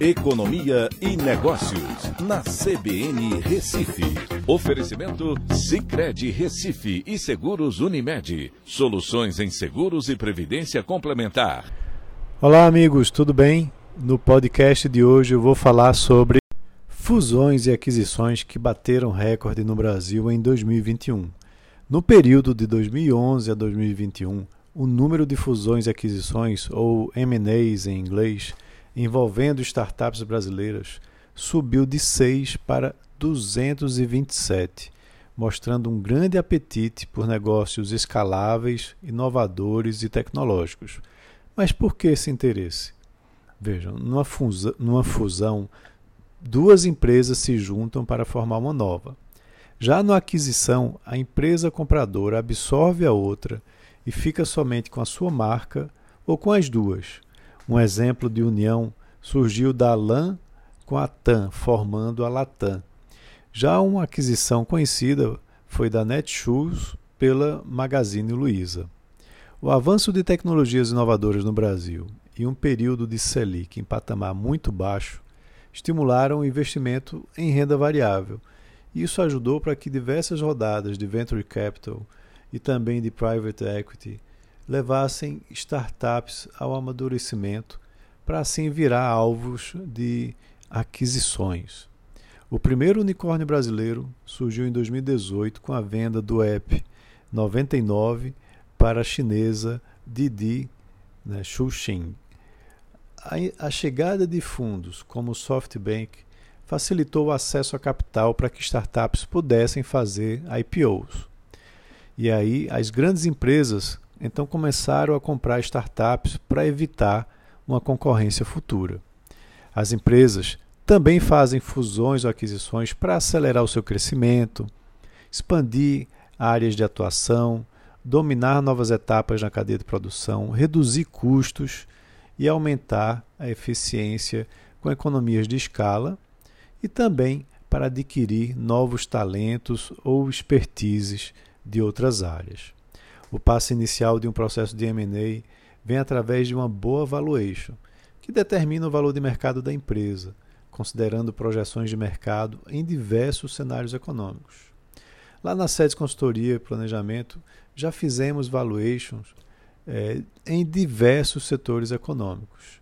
Economia e Negócios, na CBN Recife. Oferecimento Cicred Recife e Seguros Unimed. Soluções em seguros e previdência complementar. Olá, amigos, tudo bem? No podcast de hoje eu vou falar sobre fusões e aquisições que bateram recorde no Brasil em 2021. No período de 2011 a 2021, o número de fusões e aquisições, ou M&As em inglês, envolvendo startups brasileiras subiu de 6 para 227, mostrando um grande apetite por negócios escaláveis, inovadores e tecnológicos. Mas por que esse interesse? Vejam, numa fusão, numa fusão duas empresas se juntam para formar uma nova. Já na aquisição, a empresa compradora absorve a outra e fica somente com a sua marca ou com as duas um exemplo de união surgiu da LAN com a TAM, formando a Latam. Já uma aquisição conhecida foi da Netshoes pela Magazine Luiza. O avanço de tecnologias inovadoras no Brasil e um período de Selic em patamar muito baixo estimularam o investimento em renda variável. Isso ajudou para que diversas rodadas de venture capital e também de private equity levassem startups ao amadurecimento para assim virar alvos de aquisições. O primeiro unicórnio brasileiro surgiu em 2018 com a venda do app 99 para a chinesa Didi né, Xuxing. A, a chegada de fundos como o SoftBank facilitou o acesso a capital para que startups pudessem fazer IPOs. E aí as grandes empresas então começaram a comprar startups para evitar uma concorrência futura. As empresas também fazem fusões ou aquisições para acelerar o seu crescimento, expandir áreas de atuação, dominar novas etapas na cadeia de produção, reduzir custos e aumentar a eficiência com economias de escala e também para adquirir novos talentos ou expertises de outras áreas. O passo inicial de um processo de M&A vem através de uma boa valuation, que determina o valor de mercado da empresa, considerando projeções de mercado em diversos cenários econômicos. Lá na sede de consultoria e planejamento, já fizemos valuations é, em diversos setores econômicos.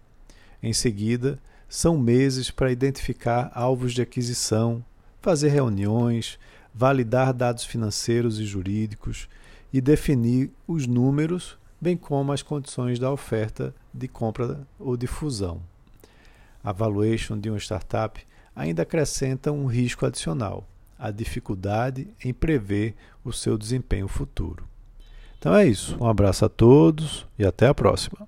Em seguida, são meses para identificar alvos de aquisição, fazer reuniões, validar dados financeiros e jurídicos e definir os números, bem como as condições da oferta de compra ou de fusão. A valuation de uma startup ainda acrescenta um risco adicional, a dificuldade em prever o seu desempenho futuro. Então é isso. Um abraço a todos e até a próxima.